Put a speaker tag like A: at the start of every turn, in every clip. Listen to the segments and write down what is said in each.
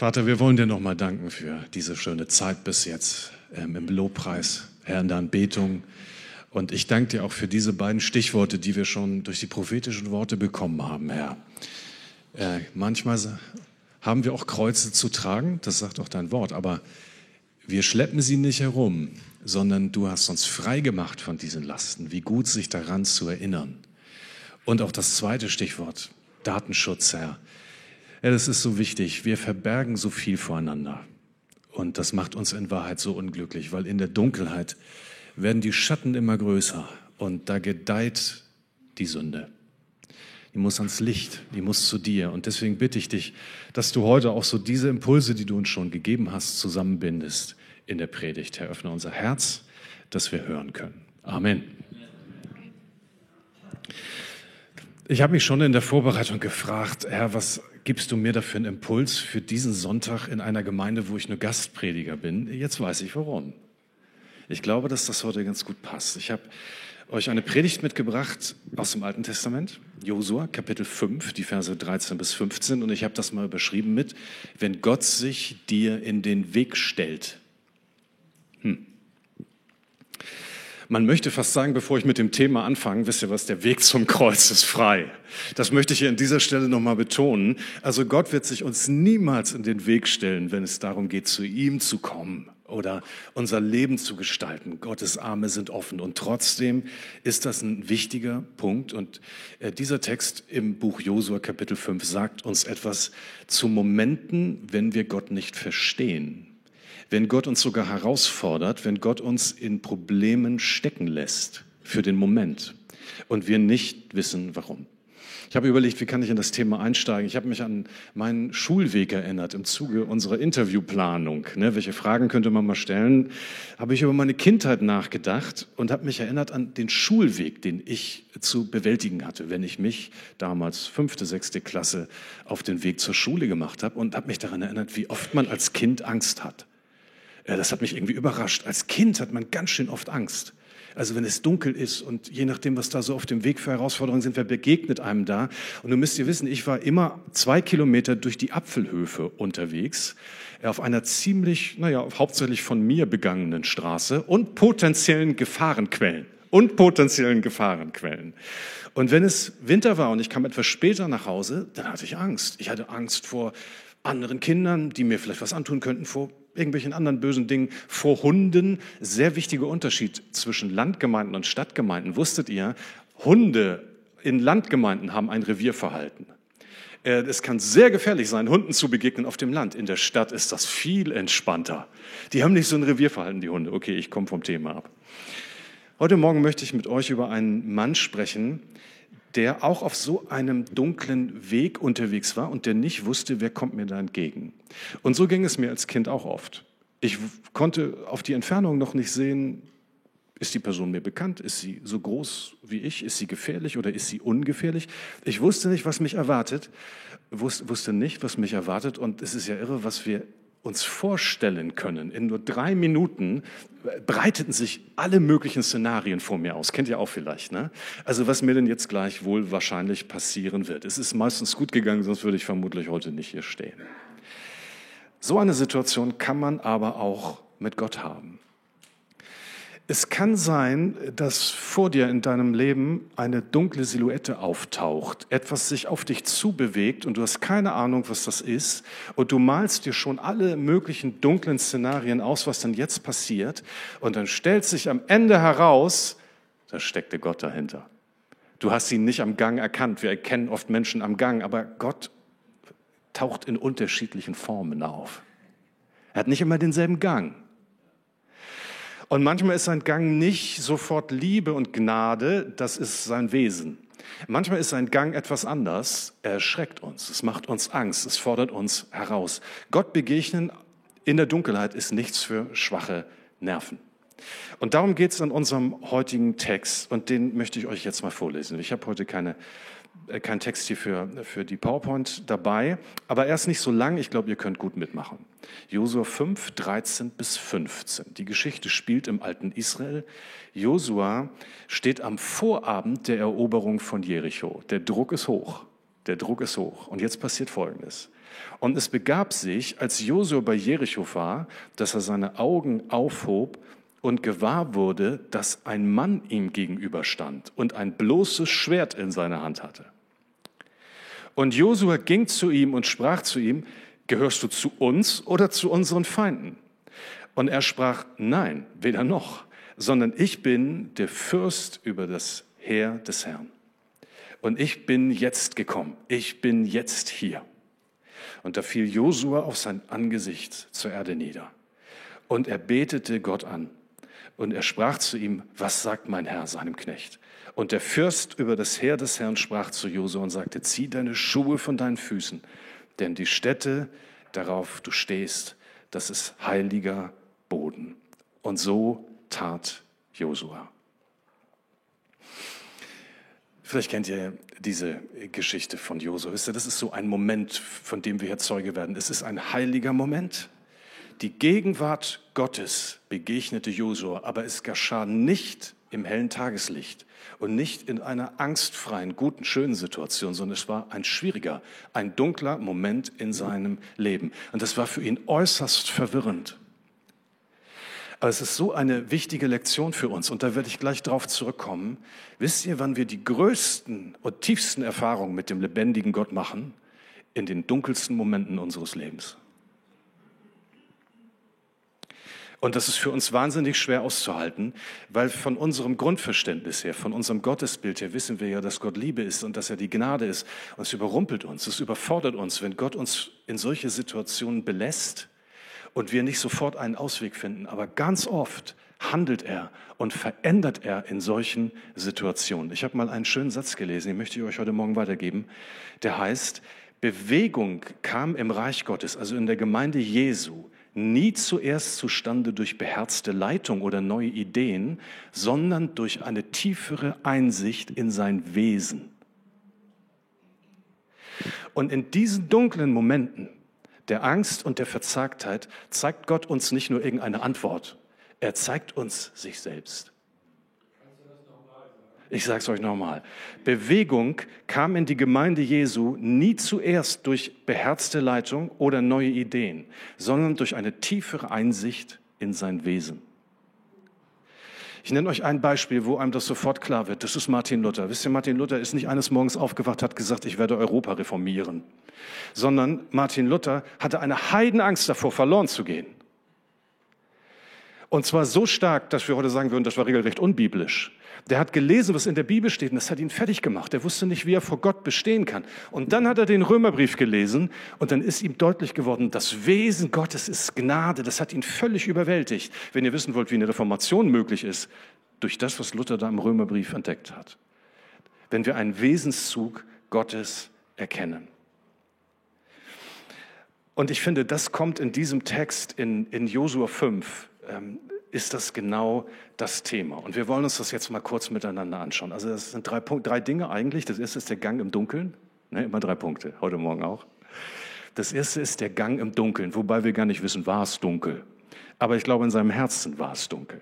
A: Vater, wir wollen dir nochmal danken für diese schöne Zeit bis jetzt ähm, im Lobpreis, Herr, in der Anbetung. Und ich danke dir auch für diese beiden Stichworte, die wir schon durch die prophetischen Worte bekommen haben, Herr. Äh, manchmal haben wir auch Kreuze zu tragen, das sagt auch dein Wort, aber wir schleppen sie nicht herum, sondern du hast uns frei gemacht von diesen Lasten. Wie gut, sich daran zu erinnern. Und auch das zweite Stichwort, Datenschutz, Herr. Ja, das ist so wichtig. Wir verbergen so viel voreinander. Und das macht uns in Wahrheit so unglücklich, weil in der Dunkelheit werden die Schatten immer größer und da gedeiht die Sünde. Die muss ans Licht, die muss zu dir. Und deswegen bitte ich dich, dass du heute auch so diese Impulse, die du uns schon gegeben hast, zusammenbindest in der Predigt. Herr, öffne unser Herz, dass wir hören können. Amen. Ich habe mich schon in der Vorbereitung gefragt, Herr, was gibst du mir dafür einen Impuls für diesen Sonntag in einer Gemeinde, wo ich nur Gastprediger bin? Jetzt weiß ich warum. Ich glaube, dass das heute ganz gut passt. Ich habe euch eine Predigt mitgebracht aus dem Alten Testament, Josua, Kapitel 5, die Verse 13 bis 15. Und ich habe das mal überschrieben mit, wenn Gott sich dir in den Weg stellt. Hm. Man möchte fast sagen, bevor ich mit dem Thema anfange, wisst ihr was, der Weg zum Kreuz ist frei. Das möchte ich hier an dieser Stelle nochmal betonen. Also Gott wird sich uns niemals in den Weg stellen, wenn es darum geht, zu ihm zu kommen oder unser Leben zu gestalten. Gottes Arme sind offen. Und trotzdem ist das ein wichtiger Punkt. Und äh, dieser Text im Buch Josua Kapitel 5 sagt uns etwas zu Momenten, wenn wir Gott nicht verstehen wenn Gott uns sogar herausfordert, wenn Gott uns in Problemen stecken lässt für den Moment und wir nicht wissen, warum. Ich habe überlegt, wie kann ich in das Thema einsteigen. Ich habe mich an meinen Schulweg erinnert im Zuge unserer Interviewplanung. Ne, welche Fragen könnte man mal stellen? Habe ich über meine Kindheit nachgedacht und habe mich erinnert an den Schulweg, den ich zu bewältigen hatte, wenn ich mich damals fünfte, sechste Klasse auf den Weg zur Schule gemacht habe und habe mich daran erinnert, wie oft man als Kind Angst hat. Das hat mich irgendwie überrascht. Als Kind hat man ganz schön oft Angst. Also wenn es dunkel ist und je nachdem, was da so auf dem Weg für Herausforderungen sind, wer begegnet einem da. Und du müsst ihr wissen, ich war immer zwei Kilometer durch die Apfelhöfe unterwegs, auf einer ziemlich, naja, hauptsächlich von mir begangenen Straße und potenziellen Gefahrenquellen. Und potenziellen Gefahrenquellen. Und wenn es Winter war und ich kam etwas später nach Hause, dann hatte ich Angst. Ich hatte Angst vor anderen Kindern, die mir vielleicht was antun könnten, vor irgendwelchen anderen bösen Dingen, vor Hunden. Sehr wichtiger Unterschied zwischen Landgemeinden und Stadtgemeinden. Wusstet ihr, Hunde in Landgemeinden haben ein Revierverhalten. Äh, es kann sehr gefährlich sein, Hunden zu begegnen auf dem Land. In der Stadt ist das viel entspannter. Die haben nicht so ein Revierverhalten, die Hunde. Okay, ich komme vom Thema ab. Heute Morgen möchte ich mit euch über einen Mann sprechen, der auch auf so einem dunklen Weg unterwegs war und der nicht wusste, wer kommt mir da entgegen. Und so ging es mir als Kind auch oft. Ich konnte auf die Entfernung noch nicht sehen, ist die Person mir bekannt? Ist sie so groß wie ich? Ist sie gefährlich oder ist sie ungefährlich? Ich wusste nicht, was mich erwartet, wusste nicht, was mich erwartet. Und es ist ja irre, was wir uns vorstellen können. In nur drei Minuten breiteten sich alle möglichen Szenarien vor mir aus. Kennt ihr auch vielleicht, ne? Also was mir denn jetzt gleich wohl wahrscheinlich passieren wird. Es ist meistens gut gegangen, sonst würde ich vermutlich heute nicht hier stehen. So eine Situation kann man aber auch mit Gott haben. Es kann sein, dass vor dir in deinem Leben eine dunkle Silhouette auftaucht, etwas sich auf dich zubewegt und du hast keine Ahnung, was das ist und du malst dir schon alle möglichen dunklen Szenarien aus, was dann jetzt passiert und dann stellt sich am Ende heraus, da steckte Gott dahinter. Du hast ihn nicht am Gang erkannt. Wir erkennen oft Menschen am Gang, aber Gott taucht in unterschiedlichen Formen auf. Er hat nicht immer denselben Gang. Und manchmal ist sein Gang nicht sofort Liebe und Gnade, das ist sein Wesen. Manchmal ist sein Gang etwas anders. Er erschreckt uns, es macht uns Angst, es fordert uns heraus. Gott begegnen in der Dunkelheit ist nichts für schwache Nerven. Und darum geht es in unserem heutigen Text und den möchte ich euch jetzt mal vorlesen. Ich habe heute keine kein Text hier für, für die PowerPoint dabei, aber er ist nicht so lang, ich glaube, ihr könnt gut mitmachen. Josua 5, 13 bis 15. Die Geschichte spielt im alten Israel. Josua steht am Vorabend der Eroberung von Jericho. Der Druck ist hoch. Der Druck ist hoch. Und jetzt passiert Folgendes. Und es begab sich, als Josua bei Jericho war, dass er seine Augen aufhob und gewahr wurde, dass ein Mann ihm gegenüberstand und ein bloßes Schwert in seiner Hand hatte. Und Josua ging zu ihm und sprach zu ihm, gehörst du zu uns oder zu unseren Feinden? Und er sprach, nein, weder noch, sondern ich bin der Fürst über das Heer des Herrn. Und ich bin jetzt gekommen, ich bin jetzt hier. Und da fiel Josua auf sein Angesicht zur Erde nieder. Und er betete Gott an. Und er sprach zu ihm, was sagt mein Herr seinem Knecht? Und der Fürst über das Heer des Herrn sprach zu Josua und sagte, zieh deine Schuhe von deinen Füßen, denn die Stätte, darauf du stehst, das ist heiliger Boden. Und so tat Josua. Vielleicht kennt ihr diese Geschichte von Josua. Wisst ihr, das ist so ein Moment, von dem wir hier Zeuge werden. Es ist ein heiliger Moment. Die Gegenwart Gottes begegnete Josua, aber es geschah nicht im hellen Tageslicht und nicht in einer angstfreien, guten, schönen Situation, sondern es war ein schwieriger, ein dunkler Moment in seinem Leben. Und das war für ihn äußerst verwirrend. Aber es ist so eine wichtige Lektion für uns und da werde ich gleich darauf zurückkommen. Wisst ihr, wann wir die größten und tiefsten Erfahrungen mit dem lebendigen Gott machen? In den dunkelsten Momenten unseres Lebens. Und das ist für uns wahnsinnig schwer auszuhalten, weil von unserem Grundverständnis her, von unserem Gottesbild her wissen wir ja, dass Gott Liebe ist und dass er die Gnade ist. Und es überrumpelt uns, es überfordert uns, wenn Gott uns in solche Situationen belässt und wir nicht sofort einen Ausweg finden. Aber ganz oft handelt er und verändert er in solchen Situationen. Ich habe mal einen schönen Satz gelesen, den möchte ich euch heute Morgen weitergeben. Der heißt, Bewegung kam im Reich Gottes, also in der Gemeinde Jesu, nie zuerst zustande durch beherzte Leitung oder neue Ideen, sondern durch eine tiefere Einsicht in sein Wesen. Und in diesen dunklen Momenten der Angst und der Verzagtheit zeigt Gott uns nicht nur irgendeine Antwort, er zeigt uns sich selbst. Ich sage es euch nochmal. Bewegung kam in die Gemeinde Jesu nie zuerst durch beherzte Leitung oder neue Ideen, sondern durch eine tiefere Einsicht in sein Wesen. Ich nenne euch ein Beispiel, wo einem das sofort klar wird. Das ist Martin Luther. Wisst ihr, Martin Luther ist nicht eines Morgens aufgewacht, hat gesagt, ich werde Europa reformieren, sondern Martin Luther hatte eine Heidenangst davor, verloren zu gehen. Und zwar so stark, dass wir heute sagen würden, das war regelrecht unbiblisch. Der hat gelesen, was in der Bibel steht, und das hat ihn fertig gemacht. Er wusste nicht, wie er vor Gott bestehen kann. Und dann hat er den Römerbrief gelesen, und dann ist ihm deutlich geworden, das Wesen Gottes ist Gnade. Das hat ihn völlig überwältigt. Wenn ihr wissen wollt, wie eine Reformation möglich ist, durch das, was Luther da im Römerbrief entdeckt hat. Wenn wir einen Wesenszug Gottes erkennen. Und ich finde, das kommt in diesem Text in, in Josua 5 ähm, ist das genau das Thema. Und wir wollen uns das jetzt mal kurz miteinander anschauen. Also das sind drei, Punkt, drei Dinge eigentlich. Das erste ist der Gang im Dunkeln. Ne, immer drei Punkte, heute Morgen auch. Das erste ist der Gang im Dunkeln, wobei wir gar nicht wissen, war es dunkel. Aber ich glaube, in seinem Herzen war es dunkel.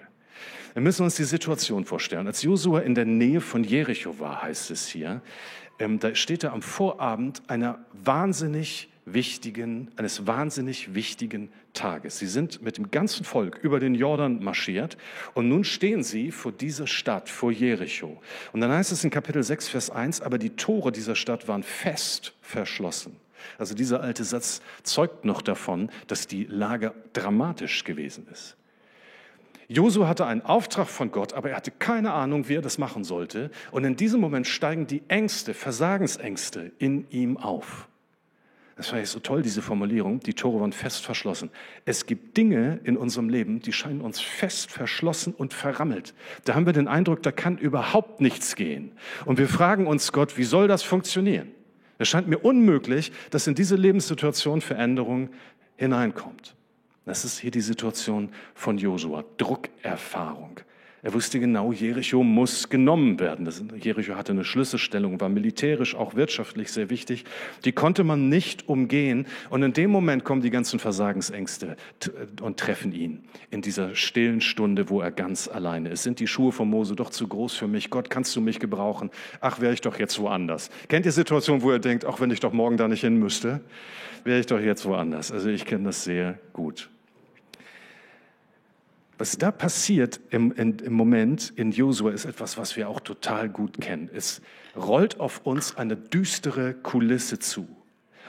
A: Wir müssen uns die Situation vorstellen. Als Josua in der Nähe von Jericho war, heißt es hier, ähm, da steht er am Vorabend einer wahnsinnig wichtigen, eines wahnsinnig wichtigen Tages. Sie sind mit dem ganzen Volk über den Jordan marschiert und nun stehen sie vor dieser Stadt, vor Jericho. Und dann heißt es in Kapitel 6, Vers 1, aber die Tore dieser Stadt waren fest verschlossen. Also dieser alte Satz zeugt noch davon, dass die Lage dramatisch gewesen ist. Josu hatte einen Auftrag von Gott, aber er hatte keine Ahnung, wie er das machen sollte. Und in diesem Moment steigen die Ängste, Versagensängste in ihm auf. Das fand ich so toll, diese Formulierung. Die Tore waren fest verschlossen. Es gibt Dinge in unserem Leben, die scheinen uns fest verschlossen und verrammelt. Da haben wir den Eindruck, da kann überhaupt nichts gehen. Und wir fragen uns Gott, wie soll das funktionieren? Es scheint mir unmöglich, dass in diese Lebenssituation Veränderung hineinkommt. Das ist hier die Situation von Josua. Druckerfahrung. Er wusste genau, Jericho muss genommen werden. Das, Jericho hatte eine Schlüsselstellung, war militärisch, auch wirtschaftlich sehr wichtig. Die konnte man nicht umgehen. Und in dem Moment kommen die ganzen Versagensängste und treffen ihn in dieser stillen Stunde, wo er ganz alleine ist. Sind die Schuhe von Mose doch zu groß für mich? Gott, kannst du mich gebrauchen? Ach, wäre ich doch jetzt woanders. Kennt ihr Situationen, wo er denkt, auch wenn ich doch morgen da nicht hin müsste, wäre ich doch jetzt woanders. Also ich kenne das sehr gut. Was da passiert im, in, im Moment in Josua ist etwas, was wir auch total gut kennen. Es rollt auf uns eine düstere Kulisse zu.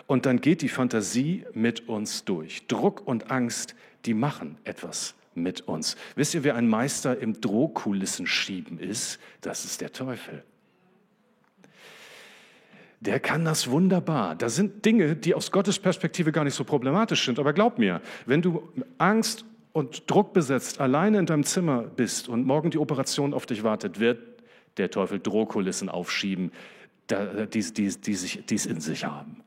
A: Und dann geht die Fantasie mit uns durch. Druck und Angst, die machen etwas mit uns. Wisst ihr, wer ein Meister im Drohkulissenschieben ist? Das ist der Teufel. Der kann das wunderbar. Da sind Dinge, die aus Gottes Perspektive gar nicht so problematisch sind. Aber glaub mir, wenn du Angst und druckbesetzt alleine in deinem Zimmer bist und morgen die Operation auf dich wartet, wird der Teufel Drohkulissen aufschieben, die, die, die, sich, die es in sich haben.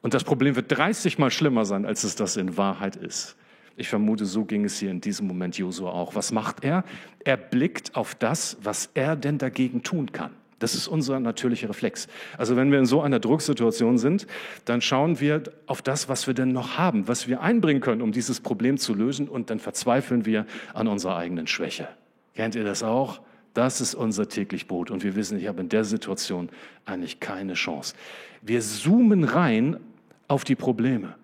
A: Und das Problem wird 30 Mal schlimmer sein, als es das in Wahrheit ist. Ich vermute, so ging es hier in diesem Moment Josua auch. Was macht er? Er blickt auf das, was er denn dagegen tun kann. Das ist unser natürlicher Reflex. Also wenn wir in so einer Drucksituation sind, dann schauen wir auf das, was wir denn noch haben, was wir einbringen können, um dieses Problem zu lösen und dann verzweifeln wir an unserer eigenen Schwäche. Kennt ihr das auch? Das ist unser täglich Brot und wir wissen, ich habe in der Situation eigentlich keine Chance. Wir zoomen rein auf die Probleme.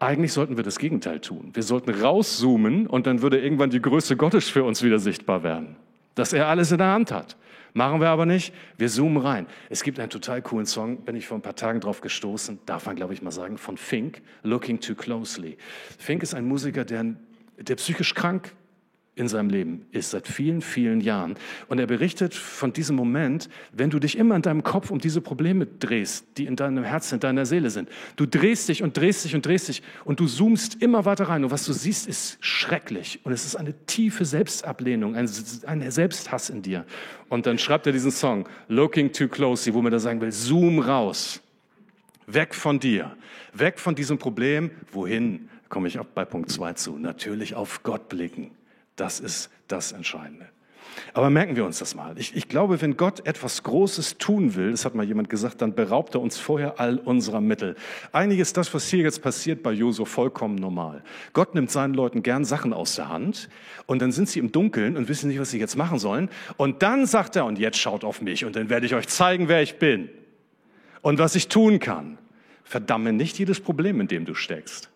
A: Eigentlich sollten wir das Gegenteil tun. Wir sollten rauszoomen und dann würde irgendwann die Größe Gottes für uns wieder sichtbar werden dass er alles in der Hand hat. Machen wir aber nicht. Wir zoomen rein. Es gibt einen total coolen Song, bin ich vor ein paar Tagen drauf gestoßen, darf man glaube ich mal sagen, von Fink, Looking Too Closely. Fink ist ein Musiker, der, der psychisch krank in seinem Leben ist, seit vielen, vielen Jahren. Und er berichtet von diesem Moment, wenn du dich immer in deinem Kopf um diese Probleme drehst, die in deinem Herzen, in deiner Seele sind. Du drehst dich und drehst dich und drehst dich und du zoomst immer weiter rein. Und was du siehst, ist schrecklich. Und es ist eine tiefe Selbstablehnung, ein, ein Selbsthass in dir. Und dann schreibt er diesen Song, Looking Too Closely, wo man da sagen will, zoom raus. Weg von dir. Weg von diesem Problem. Wohin? Komme ich auch bei Punkt 2 zu. Natürlich auf Gott blicken. Das ist das Entscheidende. Aber merken wir uns das mal. Ich, ich, glaube, wenn Gott etwas Großes tun will, das hat mal jemand gesagt, dann beraubt er uns vorher all unserer Mittel. Eigentlich ist das, was hier jetzt passiert bei Josu, vollkommen normal. Gott nimmt seinen Leuten gern Sachen aus der Hand und dann sind sie im Dunkeln und wissen nicht, was sie jetzt machen sollen. Und dann sagt er, und jetzt schaut auf mich und dann werde ich euch zeigen, wer ich bin und was ich tun kann. Verdamme nicht jedes Problem, in dem du steckst.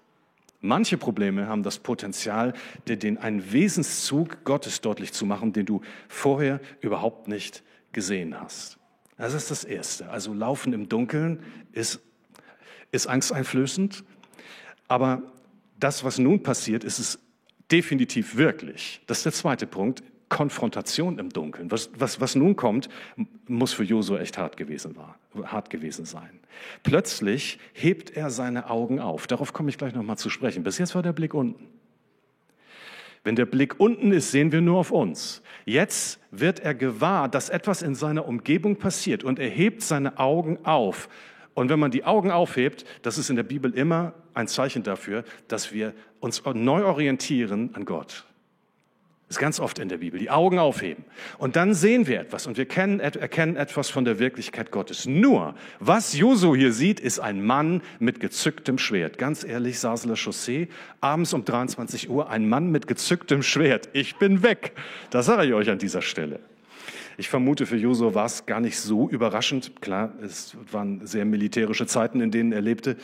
A: Manche Probleme haben das Potenzial, dir den einen Wesenszug Gottes deutlich zu machen, den du vorher überhaupt nicht gesehen hast. Das ist das Erste. Also Laufen im Dunkeln ist, ist angsteinflößend, aber das, was nun passiert, ist es definitiv wirklich. Das ist der zweite Punkt. Konfrontation im Dunkeln. Was, was, was nun kommt, muss für Josua echt hart gewesen, war, hart gewesen sein. Plötzlich hebt er seine Augen auf. Darauf komme ich gleich nochmal zu sprechen. Bis jetzt war der Blick unten. Wenn der Blick unten ist, sehen wir nur auf uns. Jetzt wird er gewahr, dass etwas in seiner Umgebung passiert und er hebt seine Augen auf. Und wenn man die Augen aufhebt, das ist in der Bibel immer ein Zeichen dafür, dass wir uns neu orientieren an Gott. Das ist ganz oft in der Bibel. Die Augen aufheben. Und dann sehen wir etwas und wir kennen, erkennen etwas von der Wirklichkeit Gottes. Nur, was Josu hier sieht, ist ein Mann mit gezücktem Schwert. Ganz ehrlich, Sasler Chaussee, abends um 23 Uhr, ein Mann mit gezücktem Schwert. Ich bin weg. Das sage ich euch an dieser Stelle. Ich vermute, für Josu war es gar nicht so überraschend. Klar, es waren sehr militärische Zeiten, in denen er lebte.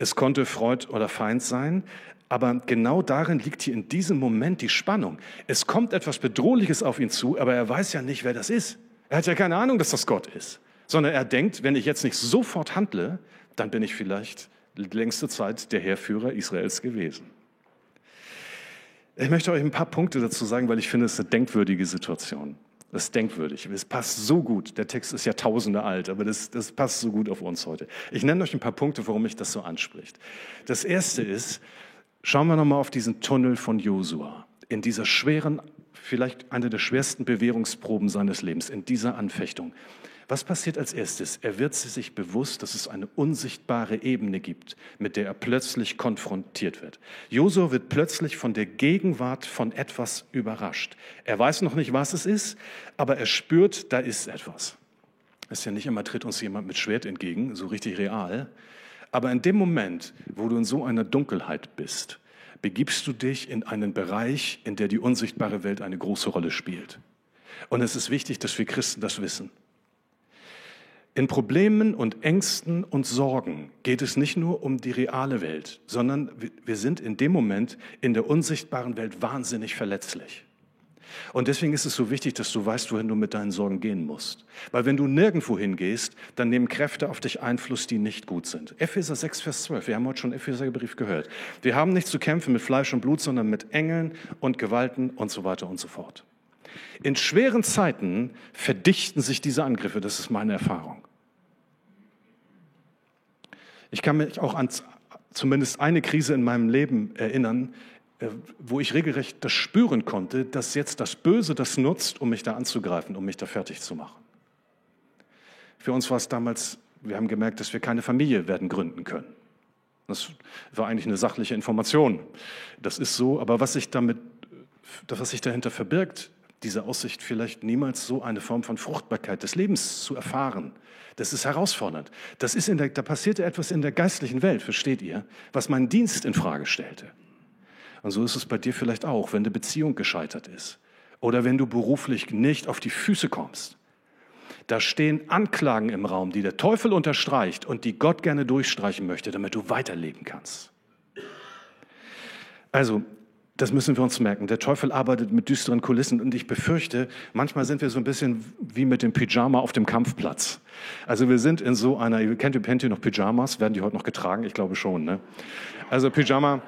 A: Es konnte Freud oder Feind sein. Aber genau darin liegt hier in diesem Moment die Spannung. Es kommt etwas Bedrohliches auf ihn zu, aber er weiß ja nicht, wer das ist. Er hat ja keine Ahnung, dass das Gott ist. Sondern er denkt, wenn ich jetzt nicht sofort handle, dann bin ich vielleicht längste Zeit der Heerführer Israels gewesen. Ich möchte euch ein paar Punkte dazu sagen, weil ich finde, es ist eine denkwürdige Situation. Das ist denkwürdig. Es passt so gut. Der Text ist ja tausende alt, aber das, das passt so gut auf uns heute. Ich nenne euch ein paar Punkte, warum mich das so anspricht. Das erste ist, Schauen wir nochmal auf diesen Tunnel von Josua. In dieser schweren, vielleicht eine der schwersten Bewährungsproben seines Lebens, in dieser Anfechtung. Was passiert als erstes? Er wird sich bewusst, dass es eine unsichtbare Ebene gibt, mit der er plötzlich konfrontiert wird. Josua wird plötzlich von der Gegenwart von etwas überrascht. Er weiß noch nicht, was es ist, aber er spürt, da ist etwas. Ist ja nicht immer, tritt uns jemand mit Schwert entgegen, so richtig real. Aber in dem Moment, wo du in so einer Dunkelheit bist, begibst du dich in einen Bereich, in der die unsichtbare Welt eine große Rolle spielt. Und es ist wichtig, dass wir Christen das wissen. In Problemen und Ängsten und Sorgen geht es nicht nur um die reale Welt, sondern wir sind in dem Moment in der unsichtbaren Welt wahnsinnig verletzlich. Und deswegen ist es so wichtig, dass du weißt, wohin du mit deinen Sorgen gehen musst. Weil wenn du nirgendwo hingehst, dann nehmen Kräfte auf dich Einfluss, die nicht gut sind. Epheser 6, Vers 12. Wir haben heute schon Epheserbrief gehört. Wir haben nicht zu kämpfen mit Fleisch und Blut, sondern mit Engeln und Gewalten und so weiter und so fort. In schweren Zeiten verdichten sich diese Angriffe. Das ist meine Erfahrung. Ich kann mich auch an zumindest eine Krise in meinem Leben erinnern, wo ich regelrecht das spüren konnte, dass jetzt das Böse das nutzt, um mich da anzugreifen, um mich da fertig zu machen. Für uns war es damals, wir haben gemerkt, dass wir keine Familie werden gründen können. Das war eigentlich eine sachliche Information. Das ist so, aber was sich damit, was sich dahinter verbirgt, diese Aussicht vielleicht niemals so eine Form von Fruchtbarkeit des Lebens zu erfahren, das ist herausfordernd. Das ist in der, da passierte etwas in der geistlichen Welt, versteht ihr, was meinen Dienst in Frage stellte. Und so ist es bei dir vielleicht auch, wenn die Beziehung gescheitert ist oder wenn du beruflich nicht auf die Füße kommst. Da stehen Anklagen im Raum, die der Teufel unterstreicht und die Gott gerne durchstreichen möchte, damit du weiterleben kannst. Also, das müssen wir uns merken. Der Teufel arbeitet mit düsteren Kulissen und ich befürchte, manchmal sind wir so ein bisschen wie mit dem Pyjama auf dem Kampfplatz. Also wir sind in so einer, ihr kennt, kennt ihr noch Pyjamas? Werden die heute noch getragen? Ich glaube schon. Ne? Also Pyjama,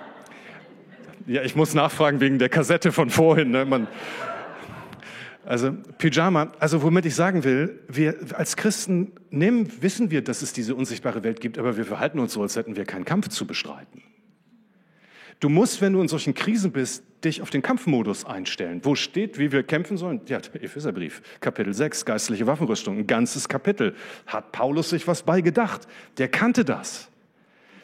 A: ja, ich muss nachfragen wegen der Kassette von vorhin. Ne? Man, also Pyjama, also womit ich sagen will, wir als Christen nehmen, wissen wir, dass es diese unsichtbare Welt gibt, aber wir verhalten uns so, als hätten wir keinen Kampf zu bestreiten. Du musst, wenn du in solchen Krisen bist, dich auf den Kampfmodus einstellen. Wo steht, wie wir kämpfen sollen? Ja, der Epheserbrief, Kapitel 6, geistliche Waffenrüstung, ein ganzes Kapitel. Hat Paulus sich was bei gedacht? Der kannte das.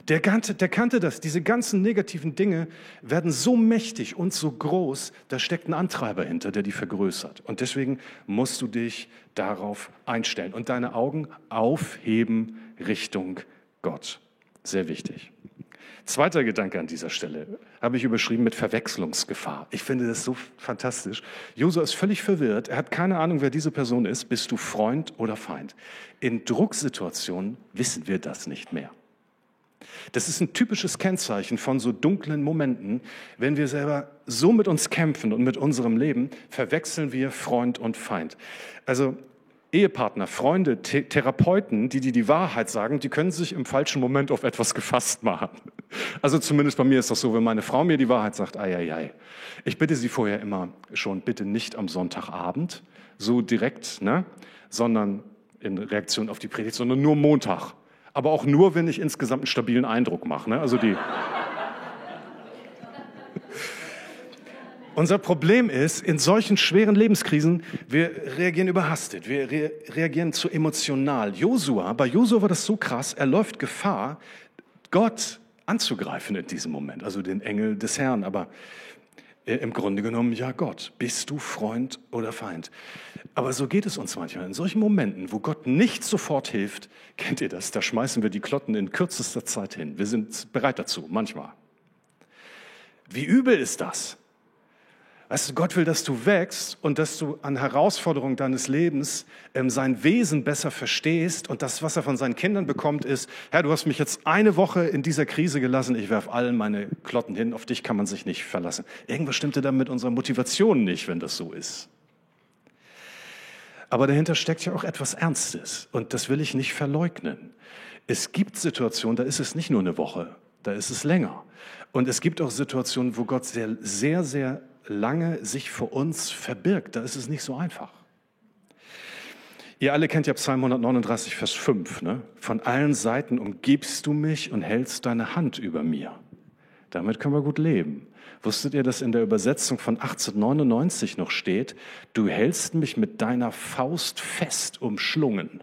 A: Der kannte, der kannte das. Diese ganzen negativen Dinge werden so mächtig und so groß, da steckt ein Antreiber hinter, der die vergrößert. Und deswegen musst du dich darauf einstellen und deine Augen aufheben Richtung Gott. Sehr wichtig. Zweiter Gedanke an dieser Stelle habe ich überschrieben mit Verwechslungsgefahr. Ich finde das so fantastisch. Josua ist völlig verwirrt. Er hat keine Ahnung, wer diese Person ist. Bist du Freund oder Feind? In Drucksituationen wissen wir das nicht mehr. Das ist ein typisches Kennzeichen von so dunklen Momenten. Wenn wir selber so mit uns kämpfen und mit unserem Leben, verwechseln wir Freund und Feind. Also Ehepartner, Freunde, The Therapeuten, die dir die Wahrheit sagen, die können sich im falschen Moment auf etwas gefasst machen. Also zumindest bei mir ist das so, wenn meine Frau mir die Wahrheit sagt, ei, ei, ei. Ich bitte sie vorher immer schon, bitte nicht am Sonntagabend, so direkt, ne, sondern in Reaktion auf die Predigt, sondern nur Montag. Aber auch nur, wenn ich insgesamt einen stabilen Eindruck mache. Ne? Also die Unser Problem ist, in solchen schweren Lebenskrisen, wir reagieren überhastet, wir re reagieren zu emotional. Josua, bei Josua war das so krass, er läuft Gefahr, Gott anzugreifen in diesem Moment, also den Engel des Herrn. Aber im Grunde genommen, ja Gott, bist du Freund oder Feind? Aber so geht es uns manchmal. In solchen Momenten, wo Gott nicht sofort hilft, kennt ihr das, da schmeißen wir die Klotten in kürzester Zeit hin. Wir sind bereit dazu, manchmal. Wie übel ist das? Weißt du, Gott will, dass du wächst und dass du an Herausforderungen deines Lebens ähm, sein Wesen besser verstehst. Und das, was er von seinen Kindern bekommt, ist, Herr, du hast mich jetzt eine Woche in dieser Krise gelassen, ich werfe allen meine Klotten hin, auf dich kann man sich nicht verlassen. Irgendwas stimmte da mit unserer Motivation nicht, wenn das so ist. Aber dahinter steckt ja auch etwas Ernstes und das will ich nicht verleugnen. Es gibt Situationen, da ist es nicht nur eine Woche, da ist es länger. Und es gibt auch Situationen, wo Gott sehr, sehr, sehr lange sich vor uns verbirgt. Da ist es nicht so einfach. Ihr alle kennt ja Psalm 139, Vers 5. Ne? Von allen Seiten umgibst du mich und hältst deine Hand über mir. Damit können wir gut leben. Wusstet ihr, dass in der Übersetzung von 1899 noch steht, du hältst mich mit deiner Faust fest umschlungen?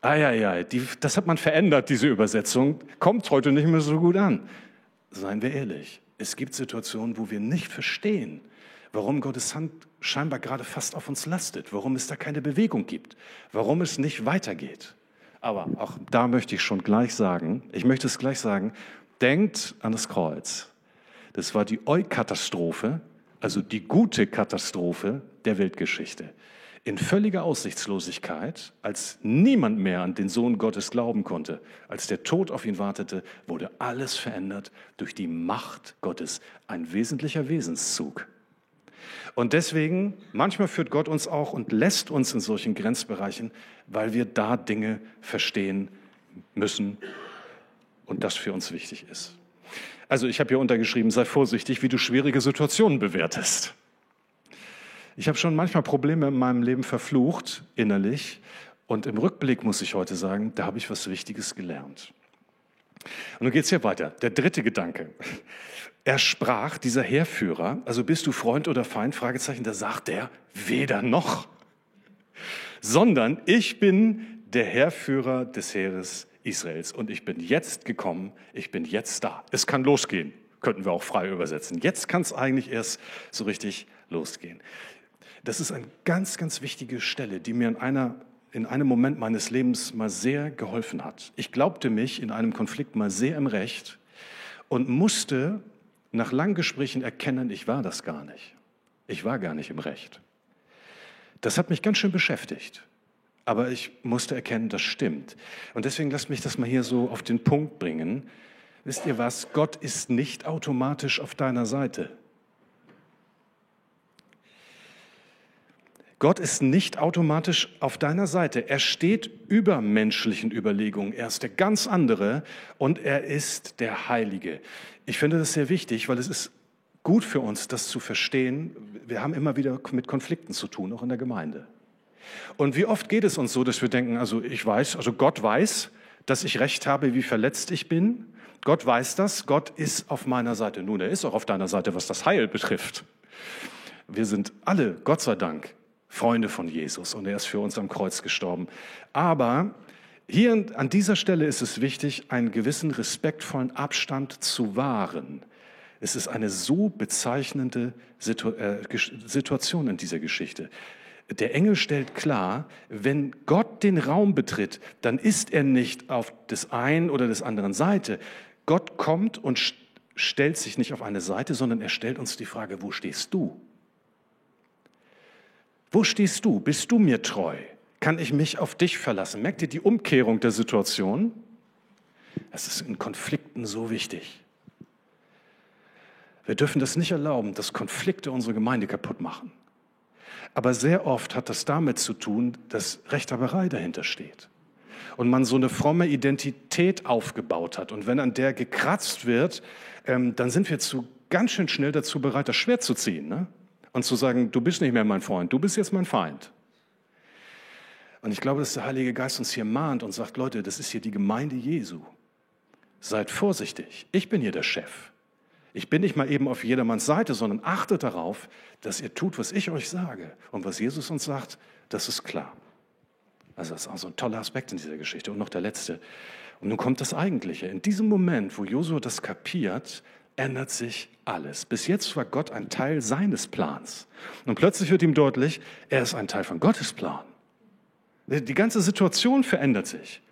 A: Eieiei, die, das hat man verändert, diese Übersetzung. Kommt heute nicht mehr so gut an. Seien wir ehrlich, es gibt Situationen, wo wir nicht verstehen, warum Gottes Hand scheinbar gerade fast auf uns lastet, warum es da keine Bewegung gibt, warum es nicht weitergeht. Aber auch da möchte ich schon gleich sagen, ich möchte es gleich sagen, denkt an das Kreuz. Das war die Eukatastrophe, also die gute Katastrophe der Weltgeschichte in völliger Aussichtslosigkeit, als niemand mehr an den Sohn Gottes glauben konnte, als der Tod auf ihn wartete, wurde alles verändert durch die Macht Gottes, ein wesentlicher Wesenszug. Und deswegen, manchmal führt Gott uns auch und lässt uns in solchen Grenzbereichen, weil wir da Dinge verstehen müssen und das für uns wichtig ist. Also ich habe hier untergeschrieben, sei vorsichtig, wie du schwierige Situationen bewertest. Ich habe schon manchmal Probleme in meinem Leben verflucht, innerlich. Und im Rückblick muss ich heute sagen, da habe ich was Wichtiges gelernt. Und nun geht es hier weiter. Der dritte Gedanke. Er sprach, dieser Heerführer, also bist du Freund oder Feind? Fragezeichen, da sagt er, weder noch. Sondern ich bin der Heerführer des Heeres Israels und ich bin jetzt gekommen, ich bin jetzt da. Es kann losgehen, könnten wir auch frei übersetzen. Jetzt kann es eigentlich erst so richtig losgehen. Das ist eine ganz, ganz wichtige Stelle, die mir in, einer, in einem Moment meines Lebens mal sehr geholfen hat. Ich glaubte mich in einem Konflikt mal sehr im Recht und musste nach langen Gesprächen erkennen, ich war das gar nicht. Ich war gar nicht im Recht. Das hat mich ganz schön beschäftigt. Aber ich musste erkennen, das stimmt. Und deswegen lasst mich das mal hier so auf den Punkt bringen. Wisst ihr was? Gott ist nicht automatisch auf deiner Seite. Gott ist nicht automatisch auf deiner Seite. Er steht über menschlichen Überlegungen. Er ist der ganz andere und er ist der Heilige. Ich finde das sehr wichtig, weil es ist gut für uns, das zu verstehen. Wir haben immer wieder mit Konflikten zu tun, auch in der Gemeinde. Und wie oft geht es uns so, dass wir denken, also ich weiß, also Gott weiß, dass ich recht habe, wie verletzt ich bin. Gott weiß das. Gott ist auf meiner Seite. Nun, er ist auch auf deiner Seite, was das Heil betrifft. Wir sind alle, Gott sei Dank, Freunde von Jesus und er ist für uns am Kreuz gestorben. Aber hier an dieser Stelle ist es wichtig, einen gewissen respektvollen Abstand zu wahren. Es ist eine so bezeichnende äh, Situation in dieser Geschichte. Der Engel stellt klar, wenn Gott den Raum betritt, dann ist er nicht auf des einen oder des anderen Seite. Gott kommt und stellt sich nicht auf eine Seite, sondern er stellt uns die Frage, wo stehst du? Wo stehst du? Bist du mir treu? Kann ich mich auf dich verlassen? Merkt ihr die Umkehrung der Situation? Es ist in Konflikten so wichtig. Wir dürfen das nicht erlauben, dass Konflikte unsere Gemeinde kaputt machen. Aber sehr oft hat das damit zu tun, dass Rechthaberei dahinter steht. Und man so eine fromme Identität aufgebaut hat. Und wenn an der gekratzt wird, ähm, dann sind wir zu, ganz schön schnell dazu bereit, das Schwert zu ziehen. Ne? Und zu sagen, du bist nicht mehr mein Freund, du bist jetzt mein Feind. Und ich glaube, dass der Heilige Geist uns hier mahnt und sagt, Leute, das ist hier die Gemeinde Jesu. Seid vorsichtig, ich bin hier der Chef. Ich bin nicht mal eben auf jedermanns Seite, sondern achtet darauf, dass ihr tut, was ich euch sage. Und was Jesus uns sagt, das ist klar. Also das ist auch so ein toller Aspekt in dieser Geschichte. Und noch der letzte. Und nun kommt das Eigentliche. In diesem Moment, wo Josua das kapiert, ändert sich alles. Bis jetzt war Gott ein Teil seines Plans. Und plötzlich wird ihm deutlich, er ist ein Teil von Gottes Plan. Die ganze Situation verändert sich.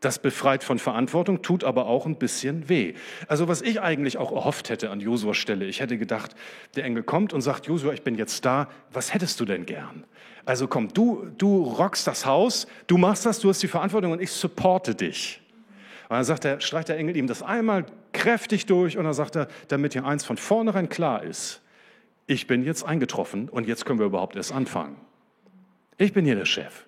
A: Das befreit von Verantwortung, tut aber auch ein bisschen weh. Also was ich eigentlich auch erhofft hätte an Josuas Stelle, ich hätte gedacht, der Engel kommt und sagt, Josua, ich bin jetzt da, was hättest du denn gern? Also komm, du, du rockst das Haus, du machst das, du hast die Verantwortung und ich supporte dich. Und dann sagt er, streicht der Engel ihm das einmal kräftig durch und dann sagt er, damit hier eins von vornherein klar ist, ich bin jetzt eingetroffen und jetzt können wir überhaupt erst anfangen. Ich bin hier der Chef.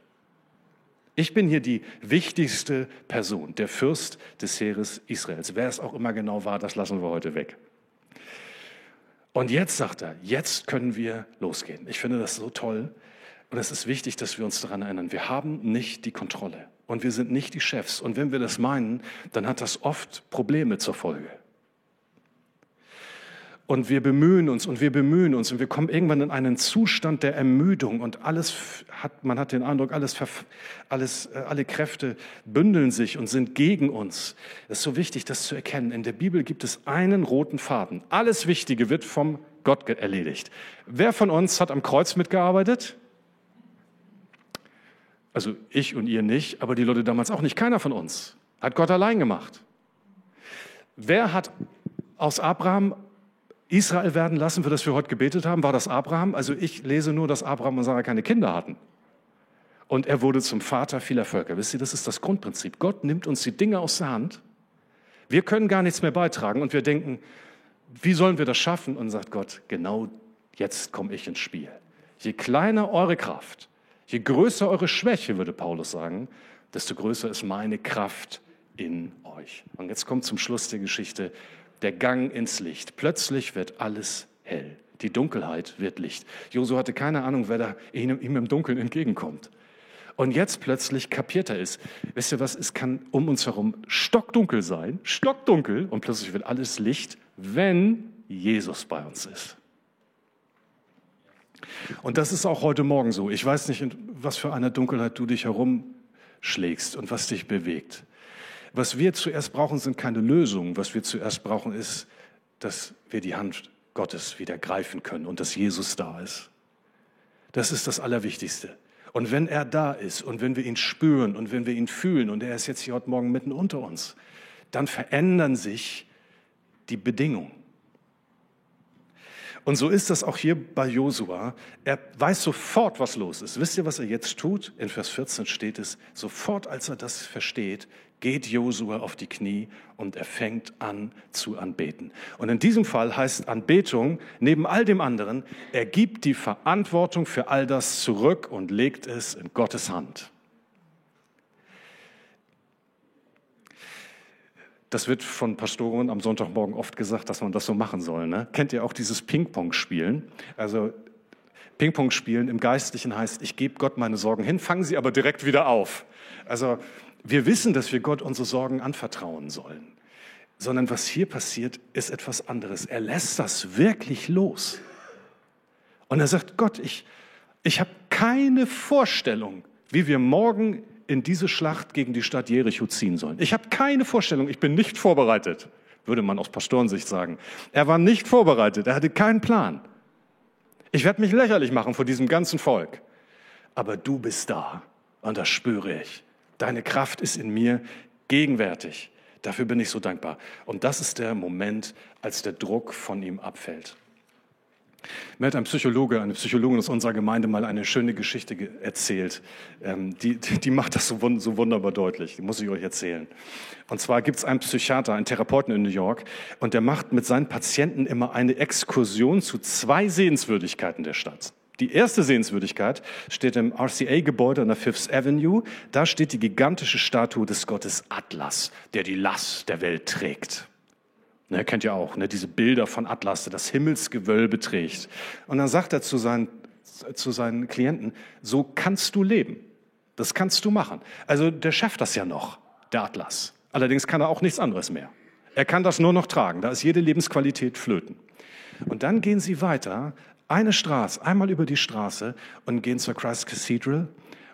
A: Ich bin hier die wichtigste Person, der Fürst des Heeres Israels. Wer es auch immer genau war, das lassen wir heute weg. Und jetzt sagt er, jetzt können wir losgehen. Ich finde das so toll. Und es ist wichtig, dass wir uns daran erinnern, wir haben nicht die Kontrolle und wir sind nicht die Chefs. Und wenn wir das meinen, dann hat das oft Probleme zur Folge. Und wir bemühen uns und wir bemühen uns und wir kommen irgendwann in einen Zustand der Ermüdung und alles hat, man hat den Eindruck, alles, alles, äh, alle Kräfte bündeln sich und sind gegen uns. Es ist so wichtig, das zu erkennen. In der Bibel gibt es einen roten Faden. Alles Wichtige wird vom Gott erledigt. Wer von uns hat am Kreuz mitgearbeitet? Also ich und ihr nicht, aber die Leute damals auch nicht. Keiner von uns. Hat Gott allein gemacht. Wer hat aus Abraham Israel werden lassen, für das wir heute gebetet haben? War das Abraham? Also ich lese nur, dass Abraham und Sarah keine Kinder hatten. Und er wurde zum Vater vieler Völker. Wisst ihr, das ist das Grundprinzip. Gott nimmt uns die Dinge aus der Hand. Wir können gar nichts mehr beitragen und wir denken, wie sollen wir das schaffen? Und sagt Gott, genau jetzt komme ich ins Spiel. Je kleiner eure Kraft, je größer eure Schwäche, würde Paulus sagen, desto größer ist meine Kraft in euch. Und jetzt kommt zum Schluss der Geschichte der Gang ins Licht. Plötzlich wird alles hell. Die Dunkelheit wird Licht. Josu hatte keine Ahnung, wer da ihm im Dunkeln entgegenkommt. Und jetzt plötzlich kapiert er es. Wisst ihr was? Es kann um uns herum stockdunkel sein, stockdunkel, und plötzlich wird alles Licht, wenn Jesus bei uns ist. Und das ist auch heute Morgen so. Ich weiß nicht, in was für eine Dunkelheit du dich herumschlägst und was dich bewegt. Was wir zuerst brauchen, sind keine Lösungen. Was wir zuerst brauchen, ist, dass wir die Hand Gottes wieder greifen können und dass Jesus da ist. Das ist das Allerwichtigste. Und wenn er da ist und wenn wir ihn spüren und wenn wir ihn fühlen und er ist jetzt hier heute Morgen mitten unter uns, dann verändern sich die Bedingungen. Und so ist das auch hier bei Josua. Er weiß sofort, was los ist. Wisst ihr, was er jetzt tut? In Vers 14 steht es, sofort als er das versteht, geht Josua auf die Knie und er fängt an zu anbeten. Und in diesem Fall heißt Anbetung, neben all dem anderen, er gibt die Verantwortung für all das zurück und legt es in Gottes Hand. Das wird von Pastoren am Sonntagmorgen oft gesagt, dass man das so machen soll. Ne? Kennt ihr auch dieses Ping-Pong-Spielen? Also Ping-Pong-Spielen im Geistlichen heißt, ich gebe Gott meine Sorgen hin, fangen sie aber direkt wieder auf. Also wir wissen, dass wir Gott unsere Sorgen anvertrauen sollen. Sondern was hier passiert, ist etwas anderes. Er lässt das wirklich los. Und er sagt, Gott, ich, ich habe keine Vorstellung, wie wir morgen in diese Schlacht gegen die Stadt Jericho ziehen sollen. Ich habe keine Vorstellung, ich bin nicht vorbereitet, würde man aus Pastorensicht sagen. Er war nicht vorbereitet, er hatte keinen Plan. Ich werde mich lächerlich machen vor diesem ganzen Volk. Aber du bist da und das spüre ich. Deine Kraft ist in mir gegenwärtig. Dafür bin ich so dankbar. Und das ist der Moment, als der Druck von ihm abfällt. Mir hat ein Psychologe, eine Psychologin aus unserer Gemeinde mal eine schöne Geschichte erzählt. Ähm, die, die macht das so, so wunderbar deutlich. Die muss ich euch erzählen. Und zwar gibt es einen Psychiater, einen Therapeuten in New York, und der macht mit seinen Patienten immer eine Exkursion zu zwei Sehenswürdigkeiten der Stadt. Die erste Sehenswürdigkeit steht im RCA-Gebäude an der Fifth Avenue. Da steht die gigantische Statue des Gottes Atlas, der die Last der Welt trägt. Ne, kennt ihr auch, ne, diese Bilder von Atlas, der das Himmelsgewölbe trägt. Und dann sagt er zu seinen, zu seinen Klienten, so kannst du leben. Das kannst du machen. Also der schafft das ja noch, der Atlas. Allerdings kann er auch nichts anderes mehr. Er kann das nur noch tragen. Da ist jede Lebensqualität flöten. Und dann gehen sie weiter eine Straße, einmal über die Straße und gehen zur Christ Cathedral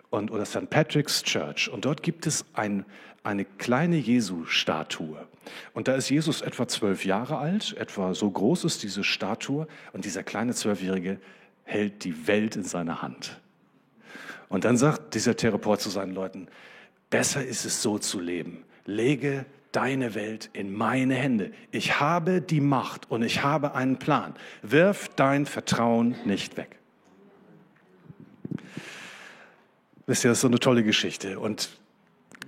A: und, oder St. Patrick's Church. Und dort gibt es ein, eine kleine Jesu-Statue. Und da ist Jesus etwa zwölf Jahre alt, etwa so groß ist diese Statue. Und dieser kleine Zwölfjährige hält die Welt in seiner Hand. Und dann sagt dieser Therapeut zu seinen Leuten, besser ist es so zu leben. Lege deine Welt in meine Hände. Ich habe die Macht und ich habe einen Plan. Wirf dein Vertrauen nicht weg. Wisst ihr, das ist so eine tolle Geschichte. Und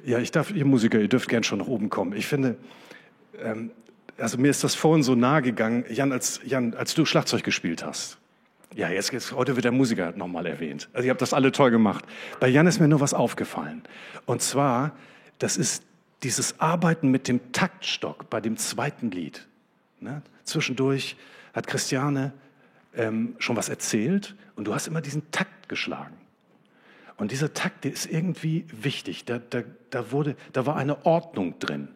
A: ja, ich darf, ihr Musiker, ihr dürft gern schon nach oben kommen. Ich finde, ähm, also mir ist das vorhin so nahe gegangen, Jan, als, Jan, als du Schlagzeug gespielt hast. Ja, jetzt, jetzt heute wird der Musiker nochmal erwähnt. Also ihr habt das alle toll gemacht. Bei Jan ist mir nur was aufgefallen. Und zwar, das ist dieses Arbeiten mit dem Taktstock bei dem zweiten Lied. Ne? Zwischendurch hat Christiane ähm, schon was erzählt und du hast immer diesen Takt geschlagen. Und dieser Takt, der ist irgendwie wichtig. Da, da, da, wurde, da war eine Ordnung drin.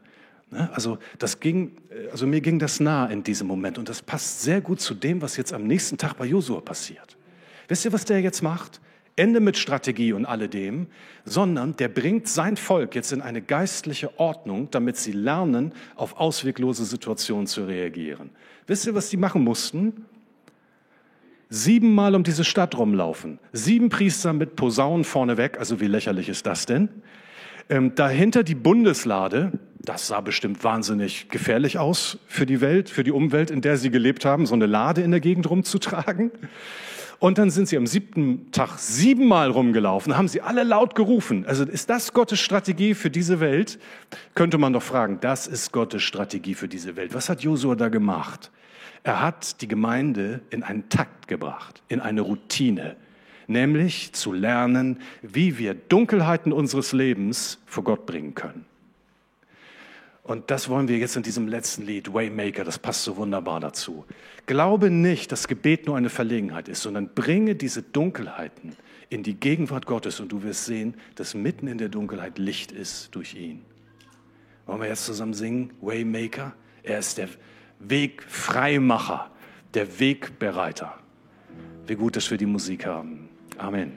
A: Ne? Also, das ging, also mir ging das nah in diesem Moment und das passt sehr gut zu dem, was jetzt am nächsten Tag bei Josua passiert. Wisst ihr, was der jetzt macht? Ende mit Strategie und alledem, sondern der bringt sein Volk jetzt in eine geistliche Ordnung, damit sie lernen, auf ausweglose Situationen zu reagieren. Wisst ihr, was die machen mussten? Siebenmal um diese Stadt rumlaufen. Sieben Priester mit Posaunen vorneweg. Also wie lächerlich ist das denn? Ähm, dahinter die Bundeslade. Das sah bestimmt wahnsinnig gefährlich aus für die Welt, für die Umwelt, in der sie gelebt haben, so eine Lade in der Gegend rumzutragen. Und dann sind sie am siebten Tag siebenmal rumgelaufen, haben sie alle laut gerufen. Also ist das Gottes Strategie für diese Welt? Könnte man doch fragen, das ist Gottes Strategie für diese Welt. Was hat Josua da gemacht? Er hat die Gemeinde in einen Takt gebracht, in eine Routine, nämlich zu lernen, wie wir Dunkelheiten unseres Lebens vor Gott bringen können. Und das wollen wir jetzt in diesem letzten Lied, Waymaker, das passt so wunderbar dazu. Glaube nicht, dass Gebet nur eine Verlegenheit ist, sondern bringe diese Dunkelheiten in die Gegenwart Gottes und du wirst sehen, dass mitten in der Dunkelheit Licht ist durch ihn. Wollen wir jetzt zusammen singen? Waymaker, er ist der Wegfreimacher, der Wegbereiter. Wie gut, dass wir die Musik haben. Amen.